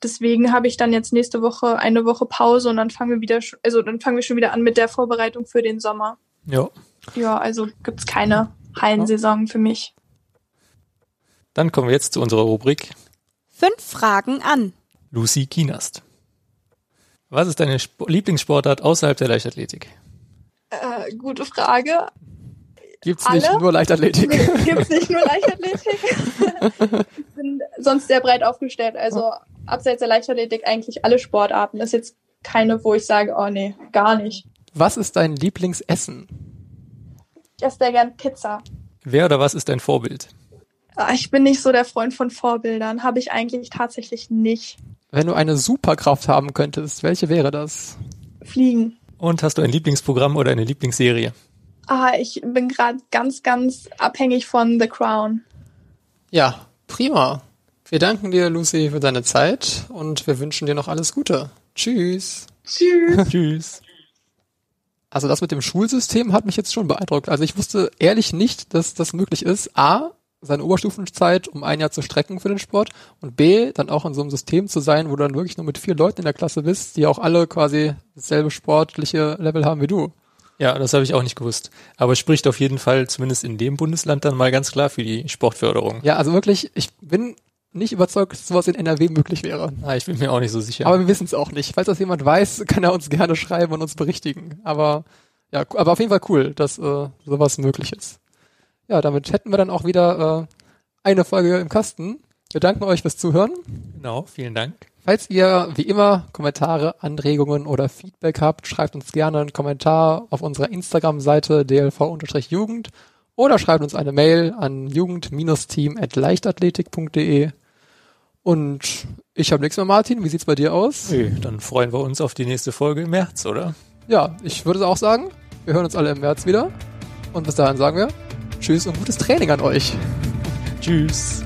Speaker 4: Deswegen habe ich dann jetzt nächste Woche eine Woche Pause und dann fangen wir wieder, also dann fangen wir schon wieder an mit der Vorbereitung für den Sommer.
Speaker 3: Ja.
Speaker 4: Ja, also gibt's keine Hallensaison für mich.
Speaker 3: Dann kommen wir jetzt zu unserer Rubrik
Speaker 1: Fünf Fragen an.
Speaker 3: Lucy Kienast. Was ist deine Sp Lieblingssportart außerhalb der Leichtathletik?
Speaker 4: Äh, gute Frage.
Speaker 2: Gibt's
Speaker 4: Alle?
Speaker 2: nicht nur Leichtathletik?
Speaker 4: Gibt's nicht nur Leichtathletik? ich bin sonst sehr breit aufgestellt. Also abseits der Leichtathletik eigentlich alle Sportarten. Das ist jetzt keine, wo ich sage, oh nee, gar nicht.
Speaker 2: Was ist dein Lieblingsessen?
Speaker 4: Ich esse sehr gern Pizza.
Speaker 3: Wer oder was ist dein Vorbild?
Speaker 4: Ah, Ich bin nicht so der Freund von Vorbildern. Habe ich eigentlich tatsächlich nicht.
Speaker 2: Wenn du eine Superkraft haben könntest, welche wäre das?
Speaker 4: Fliegen.
Speaker 3: Und hast du ein Lieblingsprogramm oder eine Lieblingsserie?
Speaker 4: Ah, ich bin gerade ganz, ganz abhängig von The Crown.
Speaker 2: Ja, prima. Wir danken dir, Lucy, für deine Zeit und wir wünschen dir noch alles Gute. Tschüss.
Speaker 4: Tschüss.
Speaker 3: Tschüss.
Speaker 2: Also das mit dem Schulsystem hat mich jetzt schon beeindruckt. Also ich wusste ehrlich nicht, dass das möglich ist. A, seine Oberstufenzeit um ein Jahr zu strecken für den Sport und B, dann auch in so einem System zu sein, wo du dann wirklich nur mit vier Leuten in der Klasse bist, die auch alle quasi dasselbe sportliche Level haben wie du.
Speaker 3: Ja, das habe ich auch nicht gewusst. Aber spricht auf jeden Fall zumindest in dem Bundesland dann mal ganz klar für die Sportförderung.
Speaker 2: Ja, also wirklich, ich bin nicht überzeugt, dass sowas in NRW möglich wäre.
Speaker 3: Ah, ich bin mir auch nicht so sicher.
Speaker 2: Aber wir wissen es auch nicht. Falls das jemand weiß, kann er uns gerne schreiben und uns berichtigen. Aber ja, aber auf jeden Fall cool, dass äh, sowas möglich ist. Ja, damit hätten wir dann auch wieder äh, eine Folge im Kasten. Wir danken euch fürs Zuhören.
Speaker 3: genau, vielen Dank.
Speaker 2: Falls ihr wie immer Kommentare, Anregungen oder Feedback habt, schreibt uns gerne einen Kommentar auf unserer Instagram-Seite dlv-jugend oder schreibt uns eine Mail an jugend-team@leichtathletik.de. Und ich habe nichts mehr, Martin. Wie sieht's bei dir aus?
Speaker 3: Okay, dann freuen wir uns auf die nächste Folge im März, oder?
Speaker 2: Ja, ich würde auch sagen, wir hören uns alle im März wieder. Und bis dahin sagen wir Tschüss und gutes Training an euch.
Speaker 3: Tschüss.